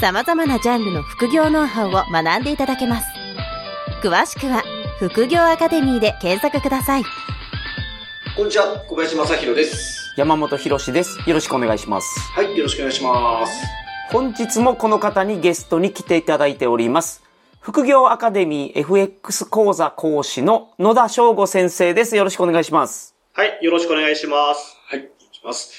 様々なジャンルの副業ノウハウを学んでいただけます。詳しくは副業アカデミーで検索ください。こんにちは、小林正宏です。山本博史です。よろしくお願いします。はい、よろしくお願いします。本日もこの方にゲストに来ていただいております。副業アカデミー FX 講座講師の野田翔吾先生です。よろしくお願いします。はい、よろしくお願いします。はい、お願いします。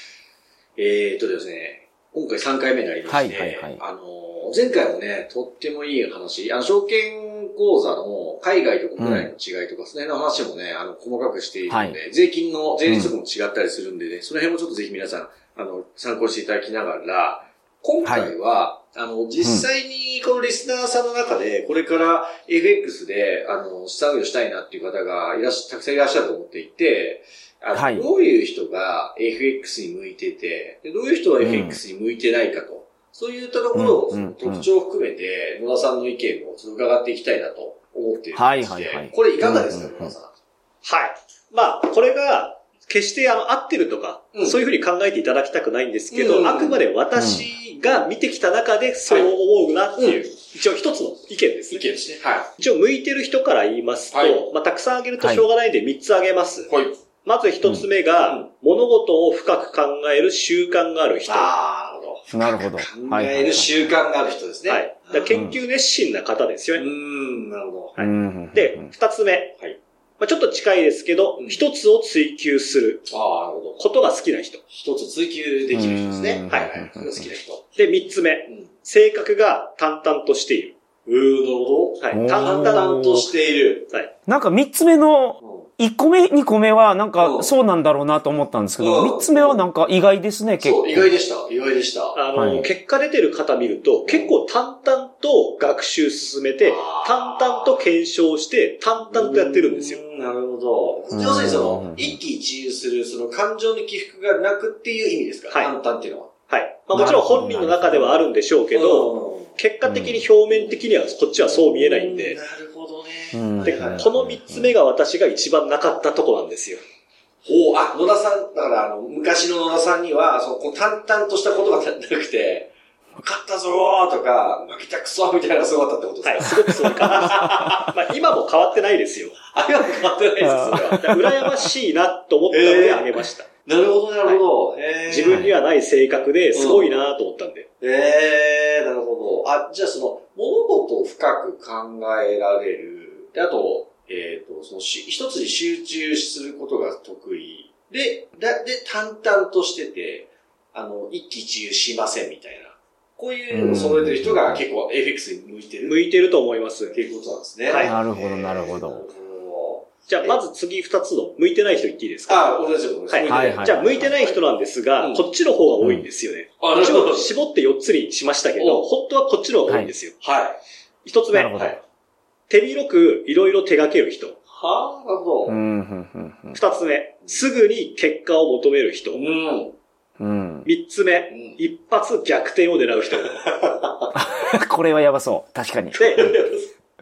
えーっとですね、今回3回目になりまして、はいはいはい。あのー、前回もね、とってもいい話、あの、証券講座の海外と国内の違いとか、その辺の話もね、あの、細かくしているので、税金の税率とかも違ったりするんでね、その辺もちょっとぜひ皆さん、あの、参考にしていただきながら、今回は、あの、実際にこのリスナーさんの中で、これから FX で、あの、資産運用したいなっていう方がいらっしゃ、たくさんいらっしゃると思っていて、あのはいどういう人が FX に向いてて、でどういう人は FX に向いてないかと、そういったところを、特徴を含めて、野田さんの意見を伺っていきたいなと思っているんですはいはいはいこれいかがですか、うんうんうん野田さん。はい。まあ、これが、決してあの、合ってるとか、うんそういうふうに考えていただきたくないんですけど、うんあくまで私が見てきた中でそう思うなっていう、一応一つの意見ですね。意見ですね。は一応向いてる人から言いますと、はいまあ、たくさんあげるとしょうがないんで3つあげます。い。はい。まず一つ目が、うん物事を深く考える習慣がある人。あー、なるほど。なるほど。考える習慣がある人ですね。はい。だから研究熱心な方ですようね。ん、なるほど。はいうんで、二つ目。はいまあ、ちょっと近いですけどう、ん一、つを追求するああ、なるほど。ことが好きな人。一つ追求できる人ですね。うんはいはい。それが好きな人。で、三つ目。うん。性格が淡々としている。うー、なるほど。はい。淡淡々としている。はい。なんか三つ目のうん1個目、2個目はなんうんかそうなんだろうなと思ったんですけど、うん3つ目はなんか意外ですね、結構。そう、意外でした。意外でした。あの、はい結果出てる方見ると、結構淡々と学習進めて、淡々と検証して、淡々とやってるんですよ。なるほど。うん要するにその、一喜一憂する、その感情の起伏がなくっていう意味ですか？はい淡々っていうのは。はい。まあもちろん本人の中ではあるんでしょうけど、うん結果的に表面的にはこっちはそう見えないんで、なるで、この三つ目が私が一番なかったとこなんですよ。ほう、あ、野田さん、だから、あの、昔の野田さんには、その、こう淡々としたことがなくて、勝ったぞーとか、負けたくそみたいなのがすごかったってことですか？はい、すごくそういう感じです。まあ今も変わってないですよ。あ、今も変わってないです、それは。羨ましいなと思ったのであげました。なるほど、なるほど。自分にはない性格ですごいなと思ったんで。ええなるほど。あ、じゃあその、物事を深く考えられる。で、あと、えっ、と、そのし、一つに集中することが得意。で、だで、淡々としてて、あの、一喜一憂しませんみたいな。こういうのを揃えてる人が結構 FX に向いてる。向いてると思いますって。いうことなんですね。はいなるほどなるほどじゃあまず次二つの向いてない人言っていいですか？あ、同じよ、同じはいはいはいじゃあ向いてない人なんですが、うんこっちの方が多いんですよね。あ、なるほど一応。絞って4つにしましたけど、お本当はこっちの方が多いんですよ。はい。一つ目なるほど。はい手広くいろいろ手掛ける人。はあ、なるほど。うん、うん、うん二つ目、すぐに結果を求める人う。ん。うん。三つ目、うん一発逆転を狙う人。これはやばそう。確かに。で、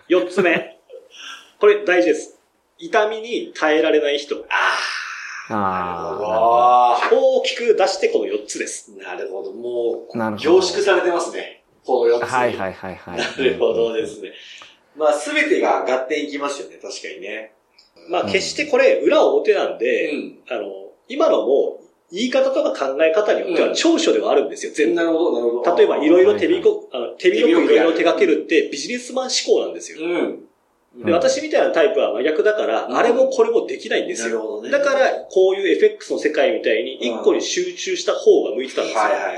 四つ目。これ大事です。痛みに耐えられない人。ああ大きく出してこの四つです。あ、なるほど。もう、凝縮されてますね。この4つ。はいはいはいはい。なるほどですね。まあ、すべてが合点いきますよね、確かにね。まあ決してこれ裏表なんうで、ん。あの、今のも言い方とか考え方によっては長所ではあるんですよ、全部。なるほど、なるほど。例えば、いろいろ手広く、あの手広くいろいろ手掛けるってビジネスマン思考なんですよ。うん。で、私みたいなタイプは真逆だから、うんあれもこれもできないんですよ。なるほどね。だから、こういう FX の世界みたいに一個に集中した方が向いてたんですよ。はいはいはい。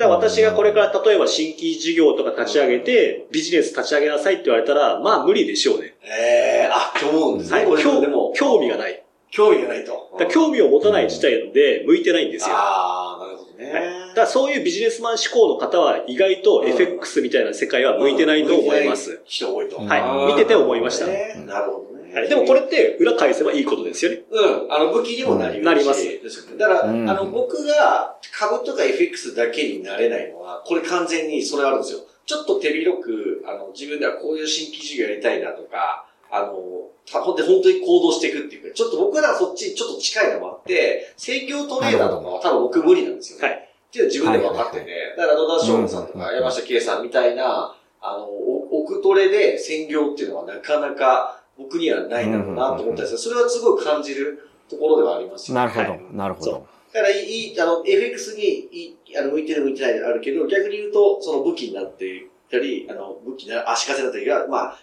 だから私がこれから例えば新規事業とか立ち上げて、ビジネス立ち上げなさいって言われたら、まあ無理でしょうね。ええあ、と思うんですね。これ興でも、興味がない。興味がないと。興味を持たない時点で向いてないんですよ。ああ、なるほどね。だからそういうビジネスマン志向の方は意外と FX みたいな世界は向いてないと思います。人多いと。はい見てて思いましたねなるほどね。はい、でもこれって裏返せばいいことですよね。うん、あの武器にもなりうんなります。ですよね。だから、うん。あの、僕が株とか FX だけになれないのは、これ完全にそれあるんですよ。ちょっと手広く、あの、自分ではこういう新規事業やりたいなとか、あの、たほんで本当に行動していくっていうか、ちょっと僕らはそっちにちょっと近いのもあって、専業トレーダーとかは多分僕無理なんですよね。はい。っていうのは自分で分かってて、だから野田翔さんとうんか山下圭さんみたいな、あの、お奥トレで専業っていうのはなかなか僕にはないんだろうなと思ったんですけど、それはすごい感じるところではありますよね。なるほどはい、なるほど。だから、いい、あの、FX に、いい、あの、向いてる向いてないあるけど、逆に言うと、その武器になっていったり、あの、武器な、足かせだったりが、まあ、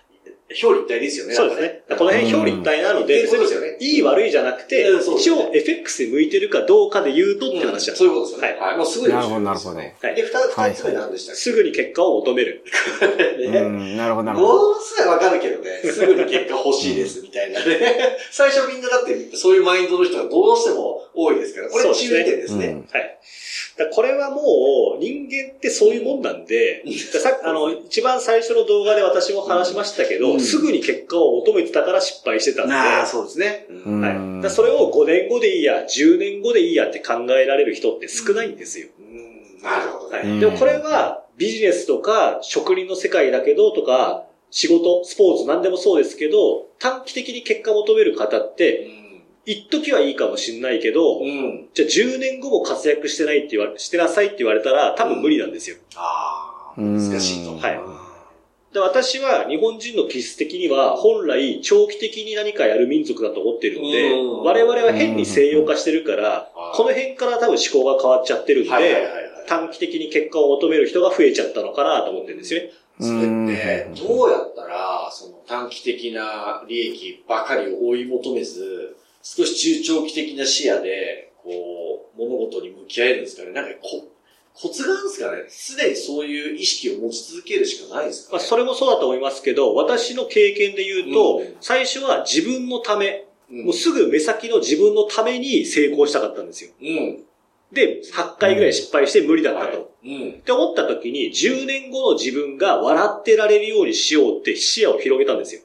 表裏一体ですよね。そうですね。この辺表裏一体なのうんで、そうですよねいい悪いじゃなくて、うんそうですね一応 FX に向いてるかどうかで言うとって話だ。そういうことですよね。ははい。もうすごいなるほどなるほどで、はい二二つ目何でしたっすぐに結果を求める。けねうん、なるほど、なるほど。ものすごいわかるけどね、すぐに結果欲しいですみたいなね。最初みんなだってそういうマインドの人がどうしても多いですから、これ注意点ですね。うんはい。これはもう、人間ってそういうもんなんで、さあの、一番最初の動画で私も話しましたけど、うんすぐに結果を求めてたから失敗してたんで、なあ、そうですね。うんはい。それを5年後でいいや、10年後でいいやって考えられる人って少ないんですよ。うんなるほどね。うんはい。でもこれはビジネスとか職人の世界だけどとか、仕事、スポーツ何でもそうですけど、短期的に結果を求める方って、一時はいいかもしんないけど、うん。じゃあ10年後も活躍してないって言われ、してなさいって言われたら多分無理なんですよ。ああ、うん難しいと。はいで私は日本人の気質的には本来長期的に何かやる民族だと思ってるんでうん、我々は変に西洋化してるからうん、この辺から多分思考が変わっちゃってるんで、はいはいはいはい。短期的に結果を求める人が増えちゃったのかなと思ってるんですよね。それって、どうやったら、その短期的な利益ばかりを追い求めず、少し中長期的な視野で、こう、物事に向き合えるんですかねなんかこ、コツがあるんですかね常にそういう意識を持ち続けるしかないですかまあ、ねそれもそうだと思いますけど、私の経験で言うと、うん最初は自分のため、うんもうすぐ目先の自分のために成功したかったんですよ。うん。で、8回ぐらい失敗して無理だったと。はいうん。って思った時に、10年後の自分が笑ってられるようにしようって視野を広げたんですよ。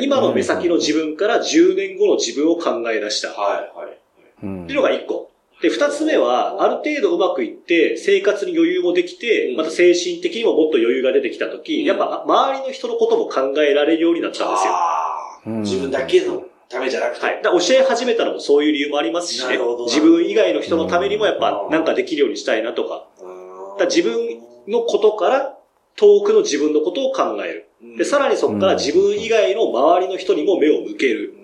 今の目先の自分から10年後の自分を考え出した。っはい、はい。うんていうのが1個。で、2つ目は、ある程度うまくいって、生活に余裕もできてう、んまた精神的にももっと余裕が出てきた時、うんやっぱ周りの人のことも考えられるようになったんですよ。自分だけのためじゃなくて。はい。だ教え始めたのもそういう理由もありますしねなるほど。自分以外の人のためにもやっぱうんなんかできるようにしたいなとか。うんだ自分のことから遠くの自分のことを考える。で、さらにそこから自分以外の周りの人にも目を向ける。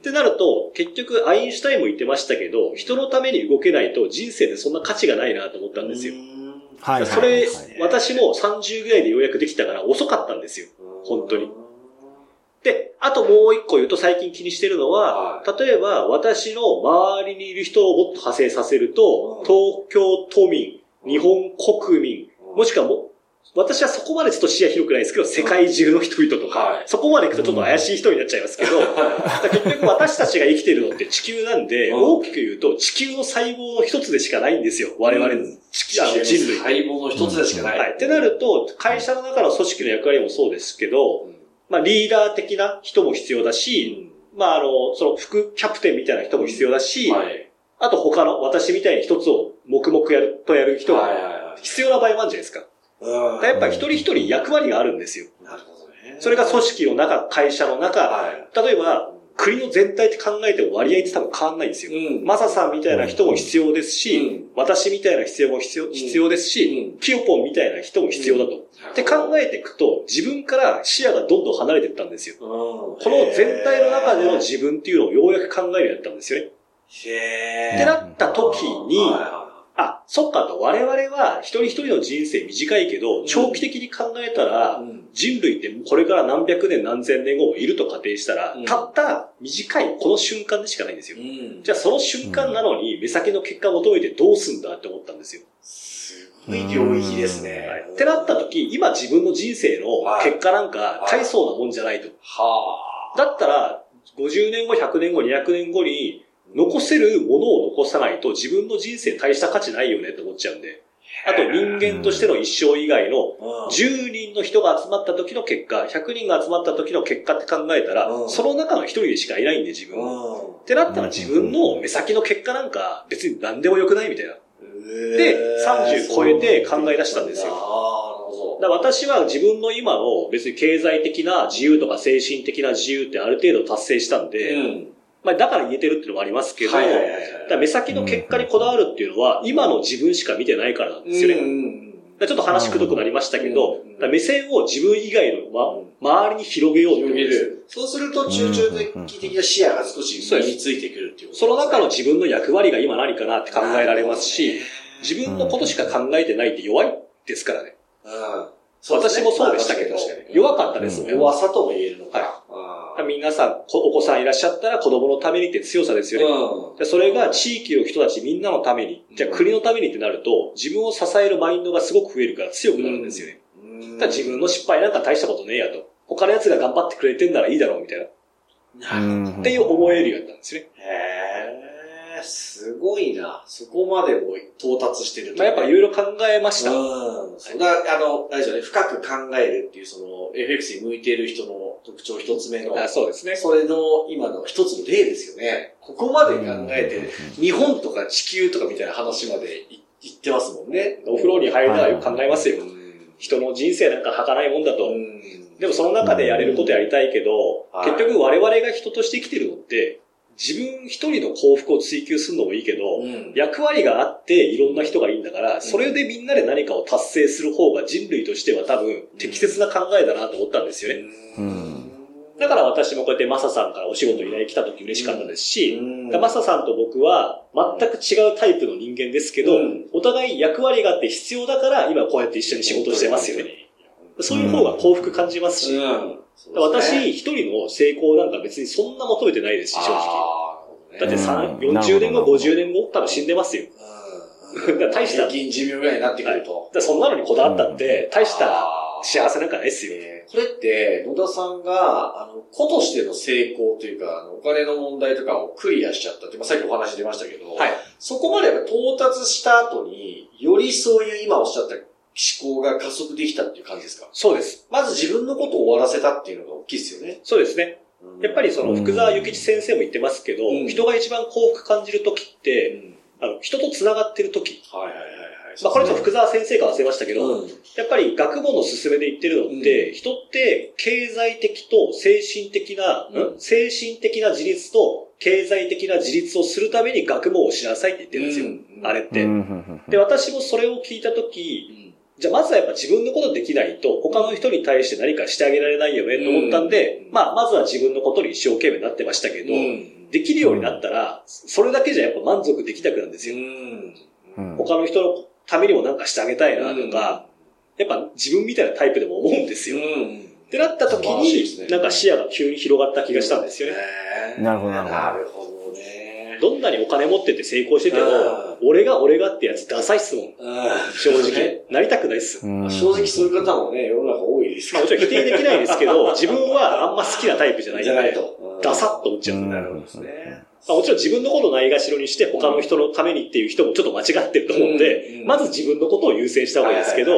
うんってなると、結局アインシュタインも言ってましたけど、人のために動けないと人生でそんな価値がないなと思ったんですよ。はいはいはいそれ、私も30ぐらいでようやくできたから遅かったんですよ。本当に。で、あともう一個言うと最近気にしてるのは、は例えば私の周りにいる人をもっと派生させるとうん、東京都民、日本国民、もしくはも、私はそこまでちょっと視野広くないですけど、世界中の人々とか、はいそこまで行くとちょっと怪しい人になっちゃいますけど、結局私たちが生きてるのって地球なんで、うん大きく言うと地球の細胞の一つでしかないんですよ。我々の地球、あの人類。細胞の一つでしかない。はい。ってなると、会社の中の組織の役割もそうですけど、うんまあリーダー的な人も必要だし、まああの、その副キャプテンみたいな人も必要だし、はい。あと他の私みたいに一つを黙々やるとやる人が必要な場合もあるじゃないですか。やっぱ一人一人役割があるんですよ。なるほどね。それが組織の中、会社の中、はい。例えば国の全体って考えても割合って多分変わんないんですよ。うんマサさんみたいな人も必要ですし、うん私みたいな必要も必要必要ですし、うんキヨポンみたいな人も必要だと。って考えていくと、自分から視野がどんどん離れていったんですよ。ここの全体の中での自分っていうのをようやく考えるようになったんですよね。へってなった時に、はあ、そっかと、我々は一人一人の人生短いけど、ん長期的に考えたら、人類ってこれから何百年何千年後もいると仮定したら、うんたった短いこの瞬間でしかないんですよ。うんじゃあその瞬間なのに目先の結果を求めてどうすんだって思ったんですよ。すごい領域ですね。はいってなった時、今自分の人生の結果なんかはい大層なもんじゃないと。はだったら、50年後、100年後、200年後に、残せるものを残さないと自分の人生大した価値ないよねって思っちゃうんで。あと人間としての一生以外の10人の人が集まった時の結果、100人が集まった時の結果って考えたら、うんその中の一人でしかいないんで自分は。ってなったら自分の目先の結果なんか別に何でもよくないみたいな。で、30超えて考え出したんですよ。だ私は自分の今の別に経済的な自由とか精神的な自由ってある程度達成したんで、うん。まあだから言えてるっていうのもありますけど、はいはいはいはい。目先の結果にこだわるっていうのは今の自分しか見てないからなんですよね。うん。うんちょっと話くどくなりましたけど、うん。目線を自分以外の、ま、周りに広げようってこと。そうすると、中長期的な視野が少し身についてくるっていうこと。その中の自分の役割が今何かなって考えられますし、自分のことしか考えてないって弱いですからね。うん。私もそうでしたけど、弱かったですもん、弱さとも言えるのか。はい皆さん、こお子さんいらっしゃったら子供のためにって強さですよね。うん。でそれが地域の人たちみんなのために、じゃあ国のためにってなると、自分を支えるマインドがすごく増えるから強くなるんですよね。うんだ自分の失敗なんか大したことねえやと。他の奴が頑張ってくれてんならいいだろうみたいな。うんっていう思えるようになったんですね。へえ、すごいな。そこまでも到達してるまあ、やっぱいろいろ考えました。うん。そうだあの、あれですよね、深く考えるっていう、その、FX に向いている人の特徴一つ目の、あそうですね。それの今の一つの例ですよね。ここまで考えて、日本とか地球とかみたいな話までい言ってますもんね。お風呂に入るのはよく考えますよ。うん人の人生なんか儚いもんだと。うんでもその中でやれることやりたいけど、はい結局我々が人として生きてるのって、自分一人の幸福を追求するのもいいけど、うん役割があっていろんな人がいいんだから、それでみんなで何かを達成する方が人類としては多分適切な考えだなと思ったんですよね。うんだから私もこうやってマサさんからお仕事依頼来た時嬉しかったですし、うん。でマサさんと僕は全く違うタイプの人間ですけど、うん。お互い役割があって必要だから今こうやって一緒に仕事してますよね。そういう方が幸福感じますし、うん。私一人の成功なんか別にそんな求めてないですし、正直。だってさうん40年後、なるほど。50年後多分死んでますよ。大した平均寿命ぐらいになってくると。そんなのにこだわったって、大した幸せなんかないっすよ。えーこれって、野田さんが、あの、子としての成功というか、あのお金の問題とかをクリアしちゃったって、まあ、さっきお話出ましたけど、はい。そこまでやっぱ到達した後に、よりそういう今おっしゃった思考が加速できたっていう感じですか？そうです。まず自分のことを終わらせたっていうのが大きいですよね。そうですね。やっぱりその福沢諭吉先生も言ってますけど、うん人が一番幸福感じる時っうて、んあの、人と繋がってる時。はいはいはいはい。まあこれちょっと福沢先生から忘れましたけど、うん。やっぱり学問の勧めで言ってるのって、う人って経済的と精神的な、うん。精神的な自立と経済的な自立をするために学問をしなさいって言ってるんですよ。うん。あれって。うん。で、私もそれを聞いたとき、じゃあまずはやっぱ自分のことできないと、他の人に対して何かしてあげられないよねと思ったんで、うん。まあ、まずは自分のことに一生懸命なってましたけど、うん。できるようになったら、それだけじゃやっぱ満足できなくなるんですよ。うん。他の人のためにもなんかしてあげたいなとか、やっぱ自分みたいなタイプでも思うんですよ。ってなった時に、なんか視野が急に広がった気がしたんですよね。なるほどなるほど。なるほどんなにお金持ってて成功しててもうん、俺が俺がってやつダサいっすもん。正直。なりたくないっす。うん正直そういう方もね、世の中多いですまあもちろん否定できないですけど、自分はあんま好きなタイプじゃないじゃないと。ダサッと思っちゃう。なるほどですね。あもちろん自分のことをないがしろにして他の人のためにっていう人もちょっと間違ってると思うんで、うんまず自分のことを優先した方がいいですけど、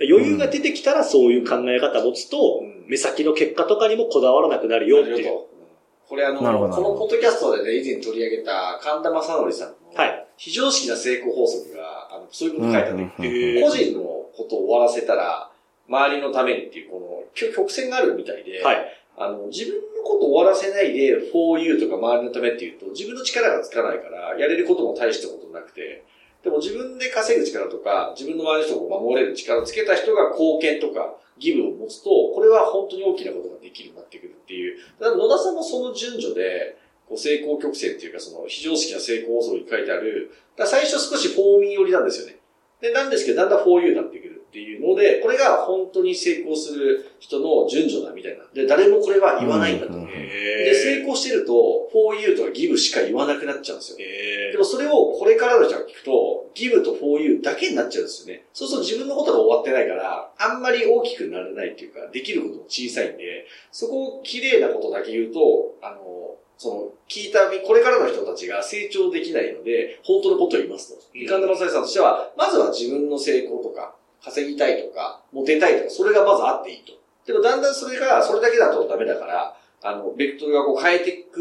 余裕が出てきたらそういう考え方を持つと、うん目先の結果とかにもこだわらなくなるよっていう。これあの、このポッドキャストでね、以前取り上げた神田正則さんの、はい。非常識な成功法則が、あのそういうこと書いてあって、うん個人のことを終わらせたら、周りのためにっていう、この、曲曲線があるみたいで、はい。あの、自分のことを終わらせないで、for you とか周りのためっていうと、自分の力がつかないから、やれることも大したことなくて、でも自分で稼ぐ力とか、自分の周りの人を守れる力をつけた人が貢献とか、義務を持つと、これは本当に大きなことができるようになってくるっていう。だ野田さんもその順序で、こう成功曲線っていうか、その非常識な成功法則に書いてある、だ最初少しフォーミー寄りなんですよね。で、なんですけど、だんだんフォーユーになってくるっていうので、これが本当に成功する人の順序だみたいな。で、誰もこれは言わないんだと。うんうんで、成功してると、for you とか give しか言わなくなっちゃうんですよ。えでもそれをこれからの人が聞くと、give と for you だけになっちゃうんですよね。そうすると自分のことが終わってないから、あんまり大きくならないっていうか、できることも小さいんで、そこを綺麗なことだけ言うと、あの、その、聞いた、これからの人たちが成長できないので、本当のことを言いますと。うん神田正さんとしては、まずは自分の成功とか、稼ぎたいとか、モテたいとか、それがまずあっていいと。でもだんだんそれが、それだけだとダメだから、あの、ベクトルがこう変えていく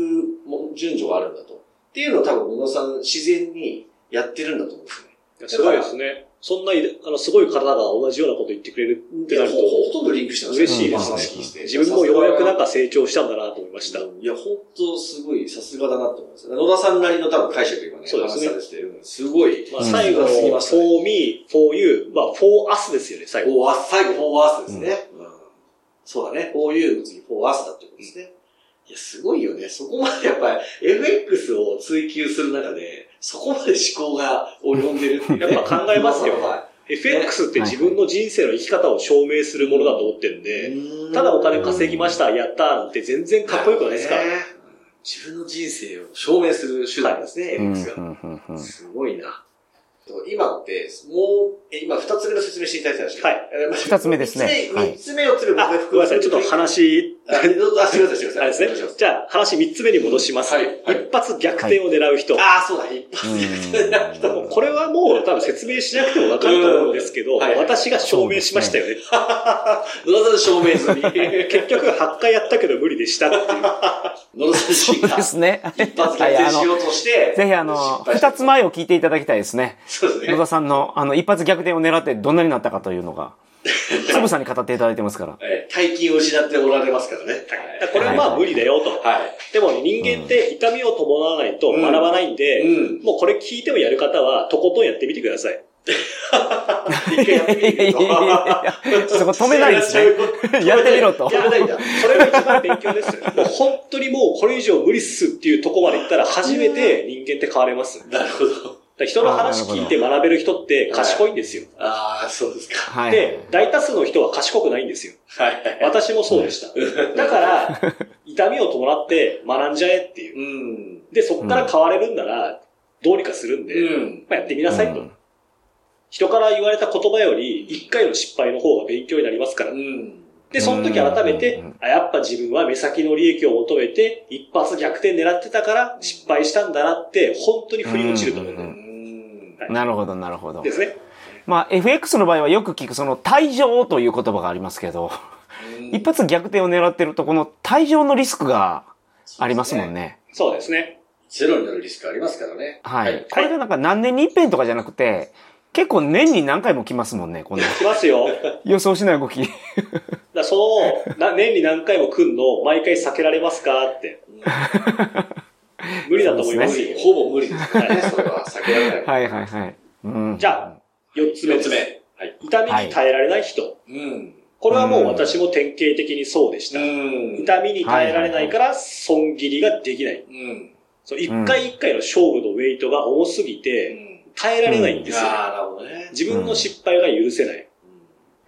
順序があるんだと。っていうのを多分小野さん自然にやってるんだと思うんですね。すごいですね。そんな、あの、すごい方が同じようなこと言ってくれるってなると、ほほとんどリンクしてます嬉しいですねね。自分もようやくなんか成長したんだなと思いました。いや、本当すごい、さすがだなと思います。野田さんなりの多分解釈がね、そうですねすごい。まあ、最後の、for me, for you, まあ、for us ですよね、最後。フォーアス、最後フォーアースですね。うんそうだね。フォーユーの次フォーアースだってことですね。いや、すごいよね。そこまでやっぱり FX を追求する中で、そこまで思考が及んでるっていうねやっぱ考えますよ。は FX って自分の人生の生き方を証明するものだと思ってるんで、いただお金稼ぎました、やったーなんて全然かっこよくないですか？ね自分の人生を証明する手段ですね、うん FX が。すごいな。今って、もう、え今二つ目の説明していただいたでしょはい。二二つ目ですねはい三つ目、四つ目、僕あ、がごめんなさい、ちょっと話、あ、すみません、すみません。ですね。じゃあ、話3つ目に戻します。一発逆転を狙う人。ああ、そうだ、一発でやったうんの。これはもう多分説明しなくてもわかると思うんですけど、私が証明しましたよね。野田さん証明済み。結局8回やったけど無理でしたっていう。野田さんそうですね。一発逆転しようとして。ぜひあの、二つ前を聞いていただきたいですね。そうですね野田。さんの、あの、一発逆転を狙ってどんなになったかというのが、つぶさに語っていただいてますから。えー大金を失っておられますからね。だからこれはまあ無理だよと。はい。でも人間って痛みを伴わないと学ばないんで、うん。もうこれ聞いてもやる方はとことんやってみてください。一回やってみると。そこ止めないですね。やってみろと。やめないんだ。それが一番勉強です。もう本当にもうこれ以上無理っすっていうとこまで行ったら初めて人間って変われます。なるほど。ら人の話聞いて学べる人って賢いんですよ。ああ、そうですか。はい。で、大多数の人は賢くないんですよ。はい。私もそうでした。だから、痛みを伴って学んじゃえっていう。うん。で、そこから変われるんなら、どうにかするんで、うん。まあ、やってみなさいと。うん人から言われた言葉より、一回の失敗の方が勉強になりますからう。ん。で、その時改めてうん、あ、やっぱ自分は目先の利益を求めて、一発逆転狙ってたから失敗したんだなって、本当に振り落ちると思うんだようん。なるほど、なるほどで。すね。まあ、FX の場合はよく聞くその退場という言葉がありますけど、一発逆転を狙ってるとこの退場のリスクがありますもんね。そうですね。ゼロになるリスクありますからね。はい。これがなんか何年に一遍とかじゃなくて、結構年に何回も来ますもんね、この来ますよ。予想しない動き。らその、な年に何回も来んの、毎回避けられますかって。無理だと思いますよ。ほぼ無理ですからね、それは。避けられない。はいはいはい。うん。じゃあ、四つ目でつ目。はい。痛みに耐えられない人。うん。これはもう私も典型的にそうでした。ん痛みに耐えられないから、損切りができない。うん。そう、一回一回の勝負のウェイトが重すぎて、耐えられないんですよ。ああ、なるほどね。自分の失敗が許せない。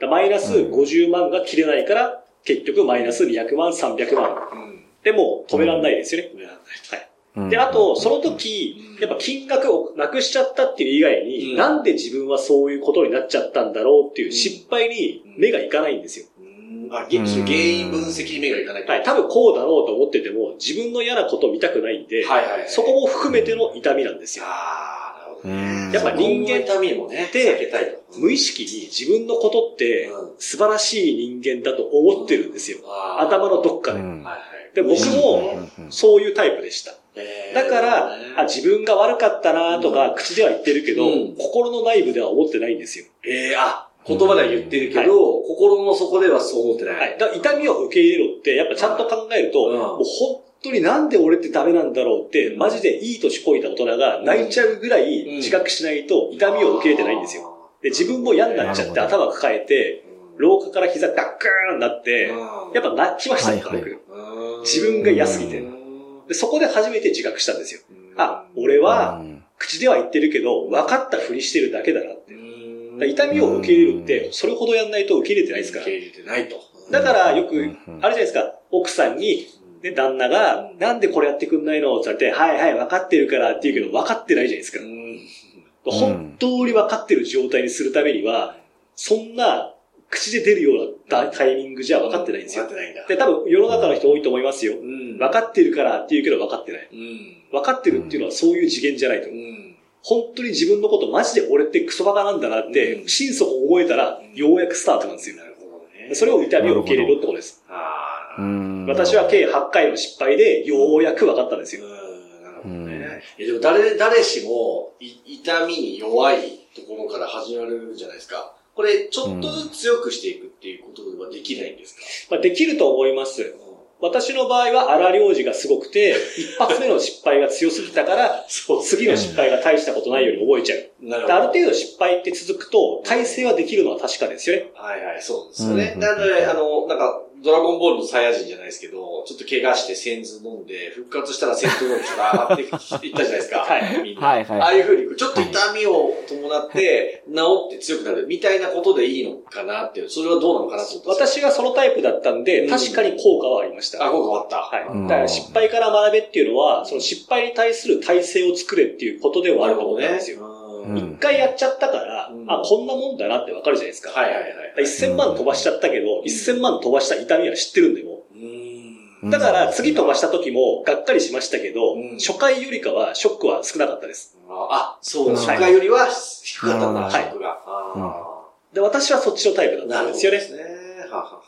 マイナス50万が切れないから、結局マイナス200万、300万。うん。でも止めらんないですよね。止められないはい。うんで、あと、その時、やっぱ金額をなくしちゃったっていう以外に、うんなんで自分はそういうことになっちゃったんだろうっていう失敗に目がいかないんですよ。うん。あ、げ原因分析に目がいかないとはい。多分こうだろうと思ってても、自分の嫌なことを見たくないんで、はいはいはい。そこも含めての痛みなんですよ。ああ、なるほどうね。んやっぱ人間痛みもね、で避けたいと。無意識に自分のことってうん素晴らしい人間だと思ってるんですよ。頭のどっかで。うんはいはい。で、僕もそういうタイプでした。えー。だから、あ、自分が悪かったなとか口では言ってるけど、うん。心の内部では思ってないんですよ。えー、あ、言葉では言ってるけど、心の底ではそう思ってない。はい。だから痛みを受け入れろって、やっぱちゃんと考えると、うん。もう本当になんで俺ってダメなんだろうって、マジでいい年こいた大人が泣いちゃうぐらい自覚しないと痛みを受け入れてないんですよ。で、自分も嫌になっちゃって頭抱えて、廊下から膝ガックーンなって、やっぱ泣きましたもん、はい。はい僕ぱ自分が嫌すぎてで、そこで初めて自覚したんですよ。あ、俺はうん。口では言ってるけど、分かったふりしてるだけだなって。痛みを受け入れるって、それほどやんないと受け入れてないですから。受。け入れてないと。だからよく、あうん。るじゃないですか、奥さんに、ね、旦那が、なんでこれやってくんないの？って言われて、はいはい、分かってるからって言うけど、分かってないじゃないですか。本当に分かってる状態にするためには、そんな口で出るようなタイミングじゃ分かってないんですよ。分かってないんだ。で、多分世の中の人多いと思いますよ。うん。分かってるからって言うけど分かってない。うん。分かってるっていうのはそういう次元じゃないとう。ん。本当に自分のことマジで俺ってクソバカなんだなって、うん心底思えたら、ようやくスタートなんですよ。なるほどね。それを痛みを受け入れるってことです。ああ。うん私は計8回の失敗で、ようやく分かったんですよ。うんなるほどね。いやでも誰、誰しも、い痛みに弱いところから始まるじゃないですか。これ、ちょっとずつ強くしていくっていうことはできないんですか、まあ、できると思います。私の場合は荒領事がすごくて、一発目の失敗が強すぎたから、次の失敗が大したことないように覚えちゃう。なである程度失敗って続くと、体制はできるのは確かですよね。はいはい、そうですよね。うんなので、あの、なんか、ドラゴンボールのサイヤ人じゃないですけど、ちょっと怪我してセンズ飲んで、復活したら戦闘能力が上がっていったじゃないですか。はいみんな。はいはいああいうふうに、ちょっと痛みを伴って、治って強くなるみたいなことでいいのかなっていう、それはどうなのかなと思って私がそのタイプだったんで、うん確かに効果はありました。あ、効果あった。はい。うんだから失敗から学べっていうのは、その失敗に対する体制を作れっていうことではあると思ったんですよ。うんうん一回やっちゃったから、うんあ、こんなもんだなってわかるじゃないですか。はいはいはい。1000万飛ばしちゃったけど、1000万飛ばした痛みは知ってるんでんう。だから次飛ばした時もがっかりしましたけど、うん初回よりかはショックは少なかったです。あ、そう、うん初回よりは低かったんだ、はいショックが。あで、私はそっちのタイプだーったんですよね。ね。はは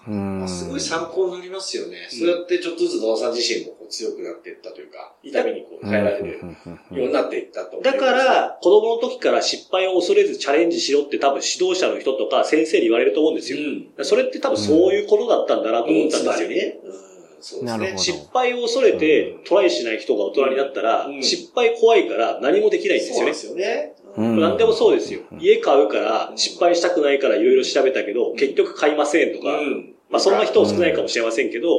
うん。すごい参考になりますよね。うん。そうやってちょっとずつ野田さん自身もこう強くなっていったというか、痛みにこう耐えられるようになっていったと。だか、ら、子供の時から失敗を恐れずチャレンジしろって多分指導者の人とか先生に言われると思うんですうよ。ん。それって多分そういうことだったんだなと思ったんですよね。そうですね。失敗を恐れてトライしない人が大人になったら、うん。失敗怖いから何もできないんですよね。そうで。すよね。うん。何でもそうですよ。う。ん。家買うからうん。失敗したくないからいろいろ調べたけど、ん。結局買いませんとか、んまあそんな人少ないかもしれませんけど、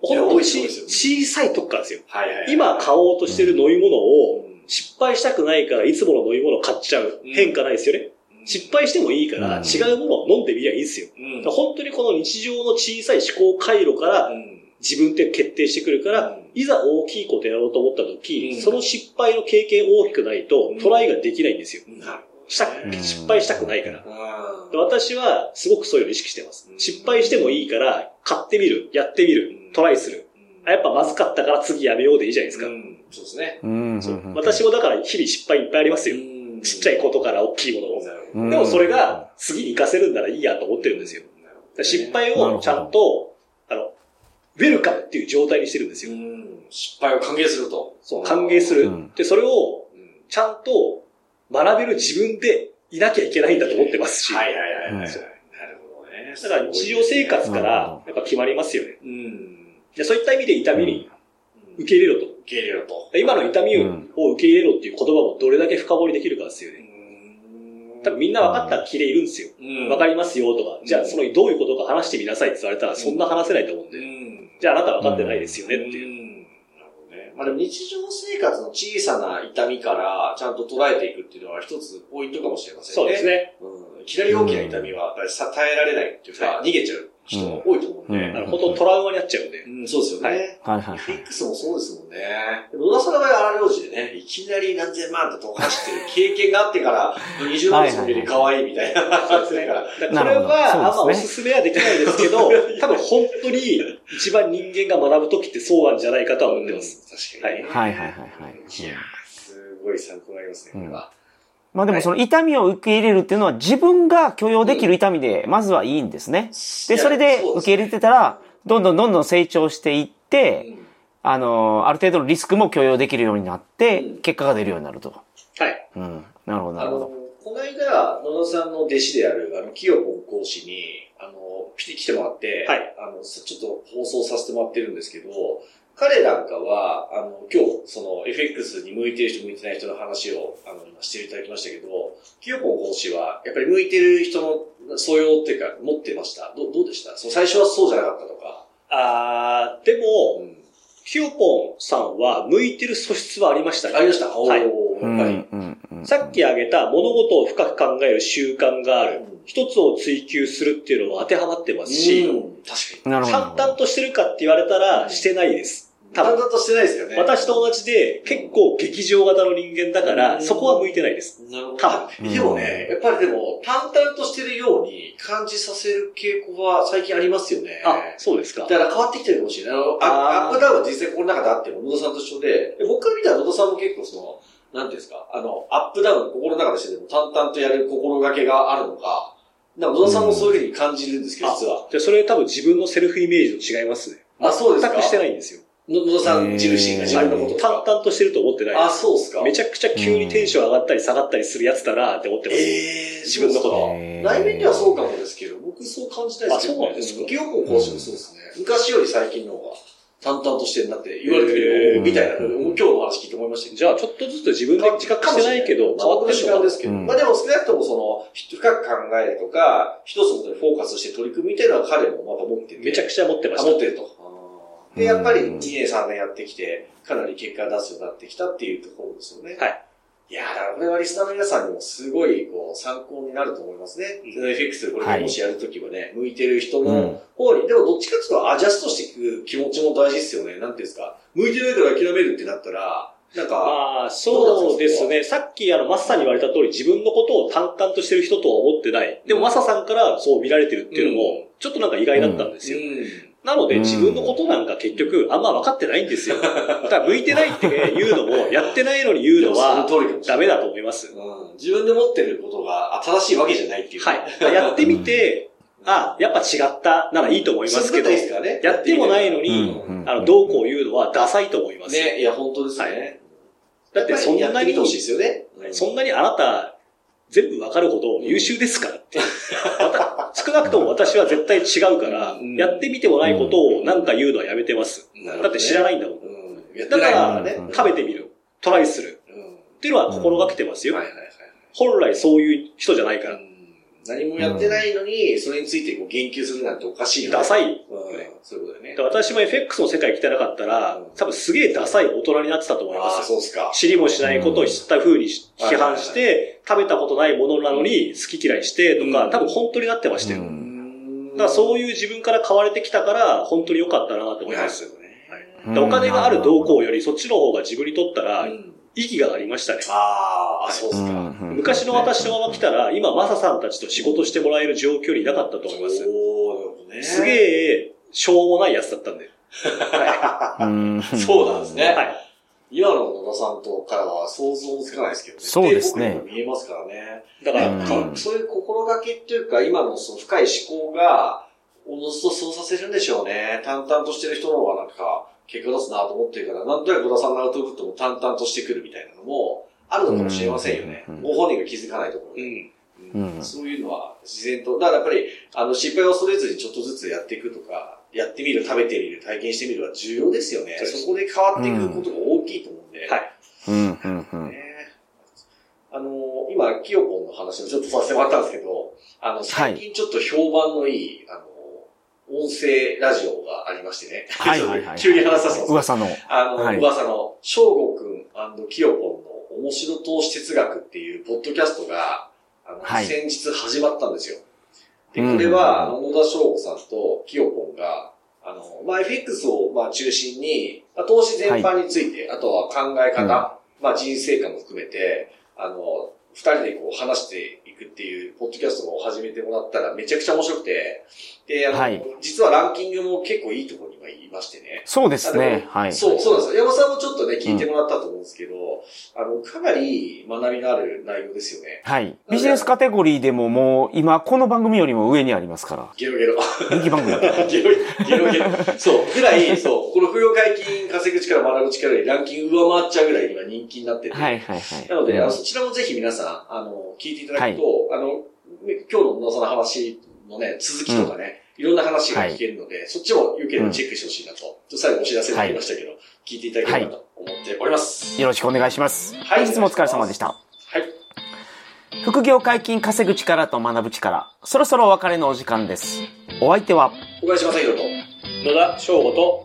本当に小さいとこからですよ。今買おうとしてる飲み物をうん。失敗したくないからいつもの飲み物買っちゃう。うん。変化ないですよね。失敗してもいいからうん。違うものを飲んでみりゃいいですよ。本当にこの日常の小さい思考回路からうん。自分って決定してくるから、うん。いざ大きいことやろうと思った時、うん。その失敗の経験大きくないとうん。トライができないんですよ。したうん失敗したくないから。私はすごくそういうのを意識してますう。ん失敗してもいいから、買ってみる、やってみる、トライする。あやっぱまずかったから次やめようでいいじゃないですか。うんそうですね。うんそう私もだから日々失敗いっぱいありますよ。ちっちゃい子ことから大きいものを。でもそれが次に活かせるんならいいやと思ってるんですよ。失敗をちゃんと、あの、ウェルカムっていう状態にしてるんですよ。うん失敗を歓迎すると。そう、歓迎するうん。で、それをうんちゃんと学べる自分でいなきゃいけないんだと思ってますし。はいはいはいはい。なるほどね。だから日常生活からやっぱ決まりますよね。うん。でそういった意味で痛みに受け入れろと。受け入れろと。今の痛みを受け入れろっていう言葉をどれだけ深掘りできるかですよね。多分みんな分かった気でいるんですよ。うん分かりますよとか、じゃあうんそのどういうことか話してみなさいって言われたらそんな話せないと思うんで、うん。じゃああなた分かってないですよねっていう。うん。まあでも日常生活の小さな痛みからちゃんと捉えていくっていうのは一つポイントかもしれませんね。そうですね。うん。いきなり大きな痛みは耐えられないっていうか、は逃げちゃう人が多いと思うんで。本当トラウマになっちゃうんで。うん、そうですよね。はいはいはいはい。FX もそうですもんね。野田さんの場合は荒領事でね、いきなり何千万って飛ばしてる経験があってから、20万のより可愛いみたいな。からこれはあんまおすねすすめはできないですけど、多分本当に一番人間が学ぶときってそうなんじゃないかとは思ってます。確かにね。はいはいはいはい。いやーすごい参考になりますね、これは。まあでもその痛みを受け入れるっていうのは自分が許容できる痛みでまずはいいんですね。で、それで受け入れてたら、どんどんどんどん成長していって、あの、ある程度のリスクも許容できるようになってうん、結果が出るようになると。はい。うん。なるほど、なるほど。、この間、野田さんの弟子である、あの、清本講師に、あの、来て来てもらって、はいあの、ちょっと放送させてもらってるんですけど、彼なんかは、あの、今日、その、FX に向いてる人、向いてない人の話を、あの、今していただきましたけど、清本講師は、やっぱり向いてる人の素養っていうか、持ってました？どどうでした？その最初はそうじゃなかったとか？あー、でも、ん。ヒヨポンさんは向いてる素質はありましたね。ありました？はいやっぱり。うん、うん。さっき挙げた物事を深く考える習慣があるうん。一つを追求するっていうのは当てはまってますし、うん確かに。なるほど。淡々としてるかって言われたらしてないです。多分。淡々としてないですよね。私と同じで、結構劇場型の人間だから、そこは向いてないです。なるほど。多分。でもね、やっぱりでも、淡々としてるように感じさせる傾向は最近ありますよね。あ、そうですか。だから変わってきてるかもしれない。アップダウンは実際この中であっても、野田さんと一緒で、僕から見たら野田さんも結構その、なんていうんですか、あの、アップダウン心の中でしてでも淡々とやる心がけがあるのか、なんか野田さんもそういうふうに感じるんですけど、実は。じゃそれ多分自分のセルフイメージと違いますね。あ、そうですか。全くしてないんですよ。野田さん自身が自分のこと淡々としてると思ってないあ、そうですか？めちゃくちゃ急にテンション上がったり下がったりするやつだなって思ってます。えー、自分のこと。内面ではそうかもですけど、僕そう感じないですけど、ね。あ、そうなんですか？記憶も更新そうですね。昔より最近の方が。淡々としてるなって言われてみるみたいな、今日の話聞いて思いましたじゃあ、ちょっとずつ自分で自覚してないけど、変わってる時間ですけど。まあでも少なくともその、深く考えるとか、一つのことにフォーカスして取り組みみたいなのは彼もまた持ってて。めちゃくちゃ持ってました。持ってると。で、やっぱり2年3年やってきて、かなり結果出すようになってきたっていうところですよね。はい。いやだからこれはリスナーの皆さんにもすごいこう参考になると思いますね。うん、FX これもしやるときはね、はい、向いてる人の方に、うん、でもどっちかっていうとアジャストしていく気持ちも大事ですよね。なんていうんですか。向いてないから諦めるってなったら、なんか。まあ、そうですね。さっきあの、マッサに言われた通り自分のことを淡々としてる人とは思ってない。でも、マサさんからそう見られてるっていうのも、ちょっとなんか意外だったんですよ。うんなので自分のことなんか結局あんま分かってないんですよ。だから向いてないって言うのも、やってないのに言うのはダメだと思います。うん、自分で持ってることが正しいわけじゃないっていう。はい。やってみて、あ、やっぱ違ったならいいと思いますけど、ね、やってもないのに、あの、どうこう言うのはダサいと思います。ね、いや、本当ですね。はい、だってそんなに、ね、そんなにあなた、全部わかるほど優秀ですからって。少なくとも私は絶対違うから、やってみてもないことをなんか言うのはやめてます。だって知らないんだもん。だから、食べてみる。トライする。っていうのは心がけてますよ。本来そういう人じゃないから。何もやってないのに、それについてこう言及するなんておかしいよね。ダサい。そういうことだよね。私も FX の世界来てなかったら、多分すげえダサい大人になってたと思います。あそうですか。知りもしないことを知った風に批判して、食べたことないものなのに好き嫌いしてとか、多分本当になってましたよ。だからそういう自分から変われてきたから、本当に良かったなと思います。はい、お金がある動向より、そっちの方が自分にとったら、意義がありましたね。ああ、そうですか。昔の私のまま来たら、今、マサさんたちと仕事してもらえる状況にいなかったと思います。おね。すげえ、しょうもないやつだったんで。はい、そうなんですね。はい。今の野田さんとからは想像つかないですけどね。そうですね。見えますからね。だから、そういう心がけっていうか、今のその深い思考が、おのずとそうさせるんでしょうね。淡々としてる人の方がなんか、結果出すなと思ってるから、なんとなく小田さんのアウトプットも淡々としてくるみたいなのも、あるのかもしれませんよね。ご本人が気づかないところで。うん、そういうのは自然と、だからやっぱり、あの、失敗を恐れずにちょっとずつやっていくとか、やってみる、食べてみる、体験してみるは重要ですよね。そこで変わっていくことが大きいと思うんで。はい。うん、うん、うん。あの、今、キヨポンの話をちょっとさせてもらったんですけど、あの、最近ちょっと評判のいい、あの、音声ラジオがありましてね。はいはいはい。急に話させて噂の。あの、はい、噂の、翔吾くんキヨポンの面白投資哲学っていうポッドキャストが、あの、はい、先日始まったんですよ。で、これは、野田翔吾さんとキヨポンが、あの、まあ、FX を、まあ、中心に、まあ、投資全般について、はい、あとは考え方、うん、まあ、人生観も含めて、あの、二人でこう話していくっていう、ポッドキャストを始めてもらったらめちゃくちゃ面白くて、で、あの、はい、実はランキングも結構いいところにはいましてね。そうですね。はい。そう、そうなんですよ。山さんもちょっとね、聞いてもらったと思うんですけど、うん、あの、かなり学びのある内容ですよね。はい。ビジネスカテゴリーでももう、今、この番組よりも上にありますから。ゲロゲロ。人気番組だった。ゲロゲロゲロ。そう、ぐらい、そう、この不要解禁稼ぐ力、学ぶ力よりランキング上回っちゃうぐらい今人気になってて。はいはいはい。なので、あのそちらもぜひ皆さん、あの、聞いていただくと、はい、あの、今日の野さんの話のね、続きとかね、いろんな話が聞けるので、そっちもよければチェックしてほしいなと。最後お知らせになりましたけど、聞いていただければと思っております。よろしくお願いします。はい。本日もお疲れ様でした。はい。副業解禁稼ぐ力と学ぶ力。そろそろお別れのお時間です。お相手は、小林正宏と、野田翔吾と、